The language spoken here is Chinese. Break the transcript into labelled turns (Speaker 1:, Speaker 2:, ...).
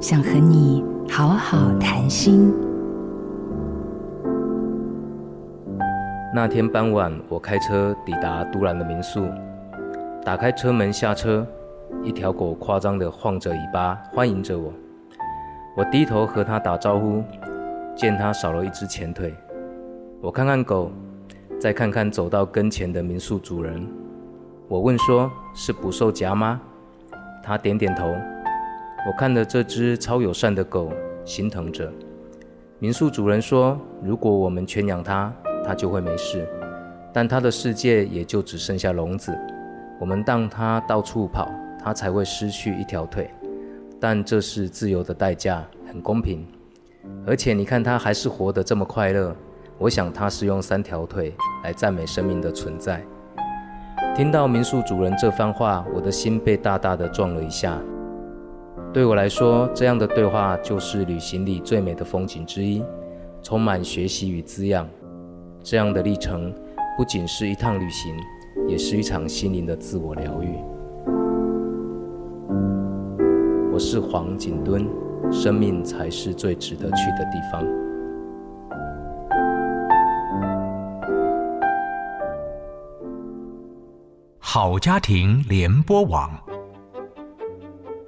Speaker 1: 想和你好好谈心。
Speaker 2: 那天傍晚，我开车抵达都兰的民宿，打开车门下车，一条狗夸张地晃着尾巴欢迎着我。我低头和它打招呼，见它少了一只前腿。我看看狗，再看看走到跟前的民宿主人。我问说：“是捕兽夹吗？”他点点头。我看着这只超友善的狗，心疼着。民宿主人说：“如果我们圈养它，它就会没事。但它的世界也就只剩下笼子。我们让它到处跑，它才会失去一条腿。但这是自由的代价，很公平。而且你看它还是活得这么快乐。我想它是用三条腿来赞美生命的存在。”听到民宿主人这番话，我的心被大大的撞了一下。对我来说，这样的对话就是旅行里最美的风景之一，充满学习与滋养。这样的历程不仅是一趟旅行，也是一场心灵的自我疗愈。我是黄景敦，生命才是最值得去的地方。
Speaker 3: 好家庭联播网，